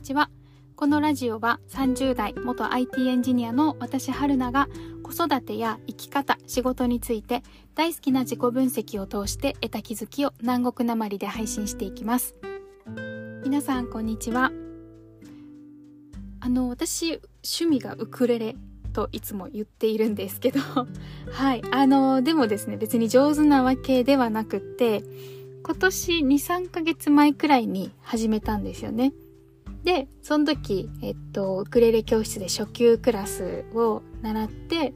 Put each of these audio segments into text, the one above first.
にちは。このラジオは30代元 IT エンジニアの私春菜が子育てや生き方、仕事について大好きな自己分析を通して得た気づきを南国なまりで配信していきます。皆さんこんにちは。あの、私、趣味がウクレレといつも言っているんですけど はい。あの、でもですね、別に上手なわけではなくって、今年2、3ヶ月前くらいに始めたんですよね。で、その時、えっと、ウクレレ教室で初級クラスを習って、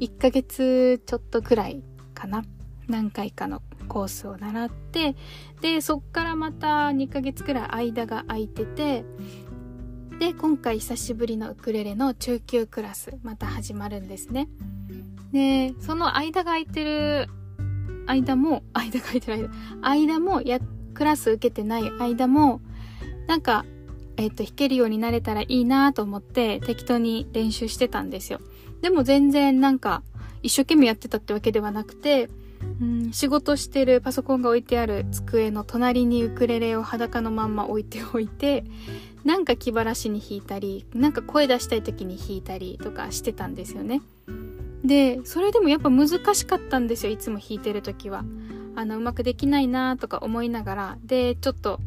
1ヶ月ちょっとくらいかな。何回かのコースを習って、で、そっからまた2ヶ月くらい間が空いてて、で、今回久しぶりのウクレレの中級クラス、また始まるんですね。で、その間が空いてる間も、間が空いてる間、間もや、クラス受けてない間も、なんかえっ、と、弾けるようになれたらいいなと思って適当に練習してたんですよ。でも全然なんか一生懸命やってたってわけではなくて、うん、仕事してるパソコンが置いてある机の隣にウクレレを裸のまんま置いておいて、なんか気晴らしに弾いたり、なんか声出したい時に弾いたりとかしてたんですよね。で、それでもやっぱ難しかったんですよ、いつも弾いてる時は。あの、うまくできないなとか思いながら、で、ちょっと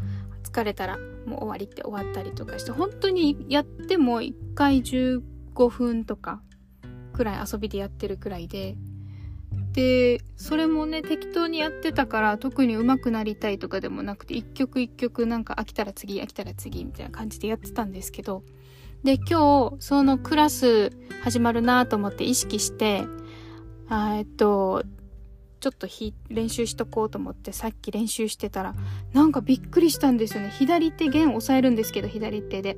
疲れたらもう終わりって終わったりとかして本当にやっても1回15分とかくらい遊びでやってるくらいで。でそれもね適当にやってたから特に上手くなりたいとかでもなくて一曲一曲なんか飽きたら次飽きたら次みたいな感じでやってたんですけど。で今日そのクラス始まるなと思って意識してえっとちょっと練習しとこうと思ってさっき練習してたらなんかびっくりしたんですよね。左手弦押さえるんですけど左手で。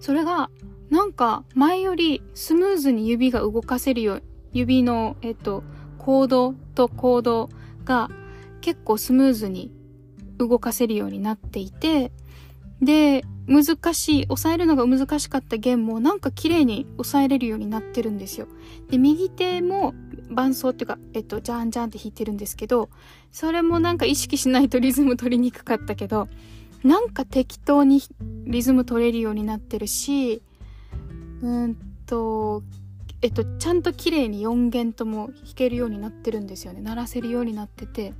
それがなんか前よりスムーズに指が動かせるよう指のえっとコードとコードが結構スムーズに動かせるようになっていてで難しい押さえるのが難しかった弦もなんか綺麗に押さえれるようになってるんですよで右手も伴奏っていうか、えっと、ジャンジャンって弾いてるんですけど、それもなんか意識しないとリズム取りにくかったけど、なんか適当にリズム取れるようになってるし、うんと、えっと、ちゃんと綺麗に4弦とも弾けるようになってるんですよね。鳴らせるようになってて。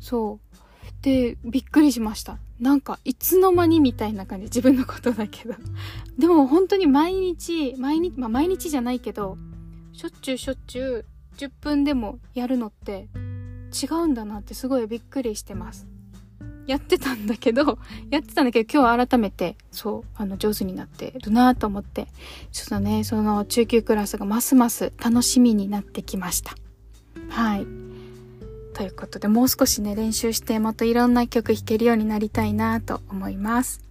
そう。で、びっくりしました。なんか、いつの間にみたいな感じ。自分のことだけど。でも本当に毎日、毎日、まあ毎日じゃないけど、しょっちゅうしょっちゅう10分でもやるのって違うんだなってすごいびっくりしてます。やってたんだけど、やってたんだけど今日改めてそう、あの上手になってるなと思って、ちょっとね、その中級クラスがますます楽しみになってきました。はい。ということでもう少しね、練習してまたいろんな曲弾けるようになりたいなと思います。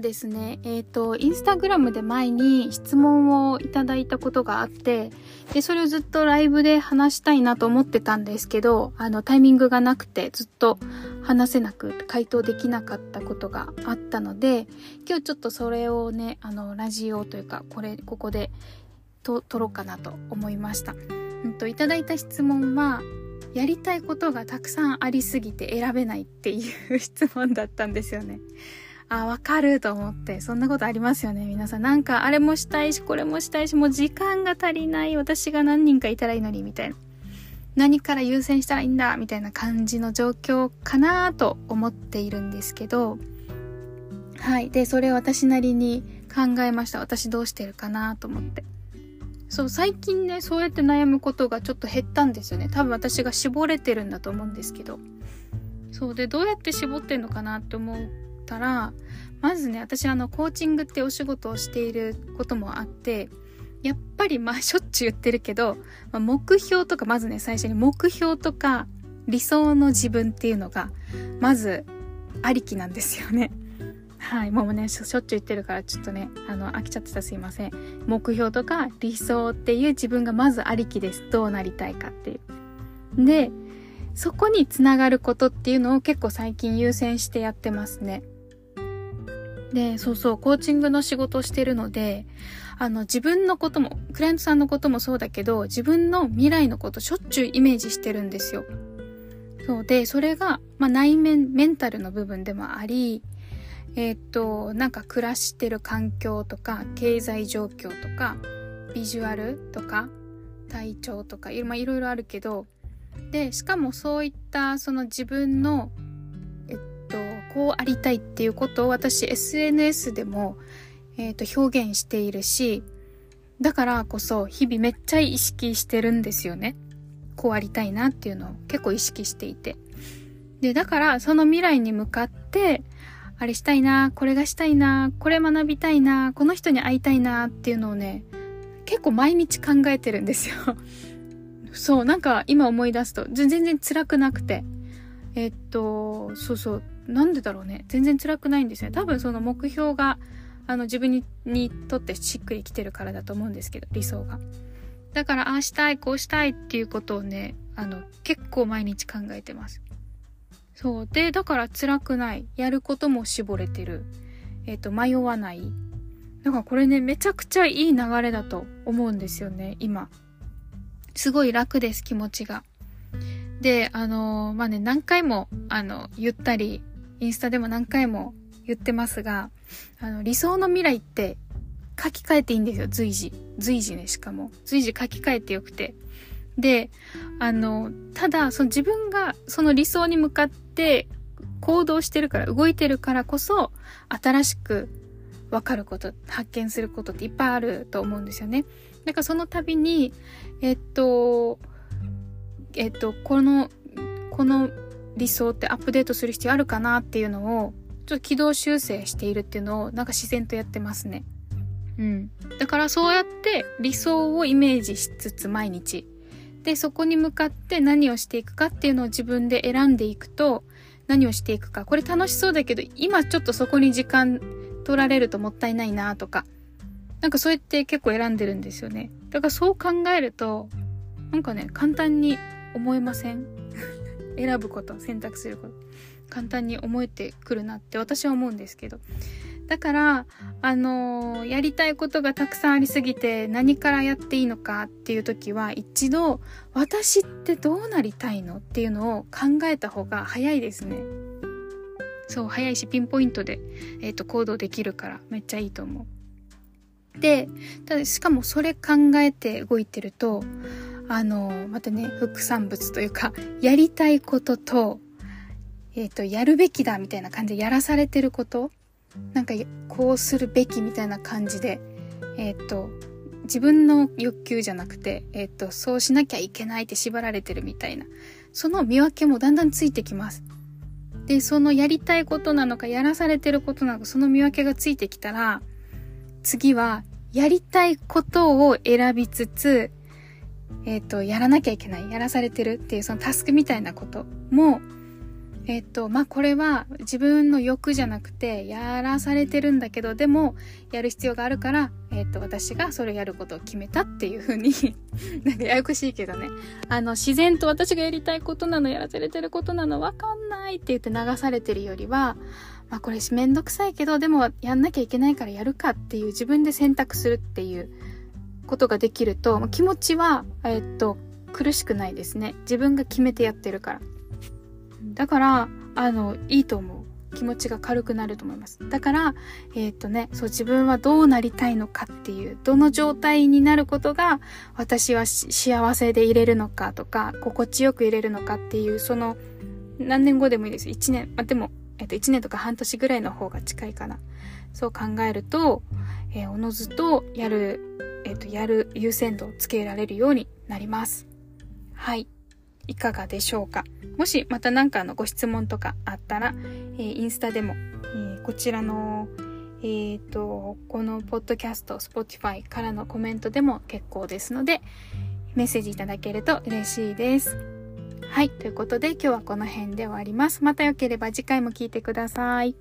ですね、えっ、ー、と、インスタグラムで前に質問をいただいたことがあって、で、それをずっとライブで話したいなと思ってたんですけど、あの、タイミングがなくてずっと話せなく、回答できなかったことがあったので、今日ちょっとそれをね、あの、ラジオというか、これ、ここでと、撮ろうかなと思いました。うんと、いただいた質問は、やりたいことがたくさんありすぎて選べないっていう 質問だったんですよね。あ、わかると思って、そんなことありますよね、皆さん。なんか、あれもしたいし、これもしたいし、もう時間が足りない、私が何人かいたらいいのに、みたいな。何から優先したらいいんだ、みたいな感じの状況かなと思っているんですけど、はい。で、それを私なりに考えました。私どうしてるかなと思って。そう、最近ね、そうやって悩むことがちょっと減ったんですよね。多分私が絞れてるんだと思うんですけど。そうで、どうやって絞ってんのかなって思うたらまずね私あのコーチングってお仕事をしていることもあってやっぱりまあ しょっちゅう言ってるけど、まあ、目標とかまずね最初に目標とか理想の自分っていうのがまずありきなんですよね。はい。もうねし、しょっちゅう言ってるから、ちょっとね、あの、飽きちゃってたすいません。目標とか理想っていう自分がまずありきです。どうなりたいかっていう。で、そこにつながることっていうのを結構最近優先してやってますね。で、そうそう、コーチングの仕事をしてるので、あの、自分のことも、クライアントさんのこともそうだけど、自分の未来のことしょっちゅうイメージしてるんですよ。そうで、それが、まあ、内面、メンタルの部分でもあり、えー、っと、なんか暮らしてる環境とか、経済状況とか、ビジュアルとか、体調とか、まあ、いろいろあるけど、で、しかもそういったその自分の、こうありたいっていうことを私 SNS でも、えっと、表現しているし、だからこそ日々めっちゃ意識してるんですよね。こうありたいなっていうのを結構意識していて。で、だからその未来に向かって、あれしたいな、これがしたいな、これ学びたいな、この人に会いたいなっていうのをね、結構毎日考えてるんですよ。そう、なんか今思い出すと全然辛くなくて。えっと、そうそう、なんでだろうね。全然辛くないんですよ。多分その目標が、あの自分ににとってしっくりきてるからだと思うんですけど、理想が。だから、ああしたい、こうしたいっていうことをね、あの、結構毎日考えてます。そう。で、だから辛くない。やることも絞れてる。えっ、と、迷わない。だからこれね、めちゃくちゃいい流れだと思うんですよね、今。すごい楽です、気持ちが。で、あのー、まあ、ね、何回も、あの、言ったり、インスタでも何回も言ってますが、あの、理想の未来って書き換えていいんですよ、随時。随時ね、しかも。随時書き換えてよくて。で、あの、ただ、その自分がその理想に向かって行動してるから、動いてるからこそ、新しく分かること、発見することっていっぱいあると思うんですよね。だからその度に、えっと、えっと、この、この理想ってアップデートする必要あるかなっていうのを、ちょっと軌道修正しているっていうのを、なんか自然とやってますね。うん。だからそうやって理想をイメージしつつ毎日。で、そこに向かって何をしていくかっていうのを自分で選んでいくと、何をしていくか。これ楽しそうだけど、今ちょっとそこに時間取られるともったいないなとか。なんかそうやって結構選んでるんですよね。だからそう考えると、なんかね、簡単に思えません？選ぶこと、選択すること。簡単に思えてくるなって私は思うんですけど。だから、あのー、やりたいことがたくさんありすぎて何からやっていいのかっていう時は一度私ってどうなりたいのっていうのを考えた方が早いですね。そう、早いしピンポイントで、えっ、ー、と、行動できるからめっちゃいいと思う。で、ただしかもそれ考えて動いてると、あの、またね、副産物というか、やりたいことと、えっ、ー、と、やるべきだみたいな感じでやらされてること、なんかこうするべきみたいな感じで、えっ、ー、と、自分の欲求じゃなくて、えっ、ー、と、そうしなきゃいけないって縛られてるみたいな、その見分けもだんだんついてきます。で、そのやりたいことなのか、やらされてることなのか、その見分けがついてきたら、次は、やりたいことを選びつつ、えっ、ー、と、やらなきゃいけない、やらされてるっていうそのタスクみたいなことも、えっ、ー、と、まあ、これは自分の欲じゃなくて、やらされてるんだけど、でも、やる必要があるから、えっ、ー、と、私がそれをやることを決めたっていうふうに なんかややこしいけどね。あの、自然と私がやりたいことなの、やらされてることなの、わかんないって言って流されてるよりは、まあこれめんどくさいけど、でもやんなきゃいけないからやるかっていう自分で選択するっていうことができると、気持ちは、えっと、苦しくないですね。自分が決めてやってるから。だから、あの、いいと思う。気持ちが軽くなると思います。だから、えっ、とね、そう自分はどうなりたいのかっていう、どの状態になることが私は幸せでいれるのかとか、心地よくいれるのかっていう、その、何年後でもいいです。1年、あ、でも、えっと、1年とか半年ぐらいの方が近いかな。そう考えると、えー、おのずとやる、えっと、やる優先度をつけられるようになります。はい。いかがでしょうかもしまた何かのご質問とかあったら、えー、インスタでも、えー、こちらの、えっ、ー、と、このポッドキャスト、Spotify からのコメントでも結構ですので、メッセージいただけると嬉しいです。はい。ということで今日はこの辺で終わります。また良ければ次回も聞いてください。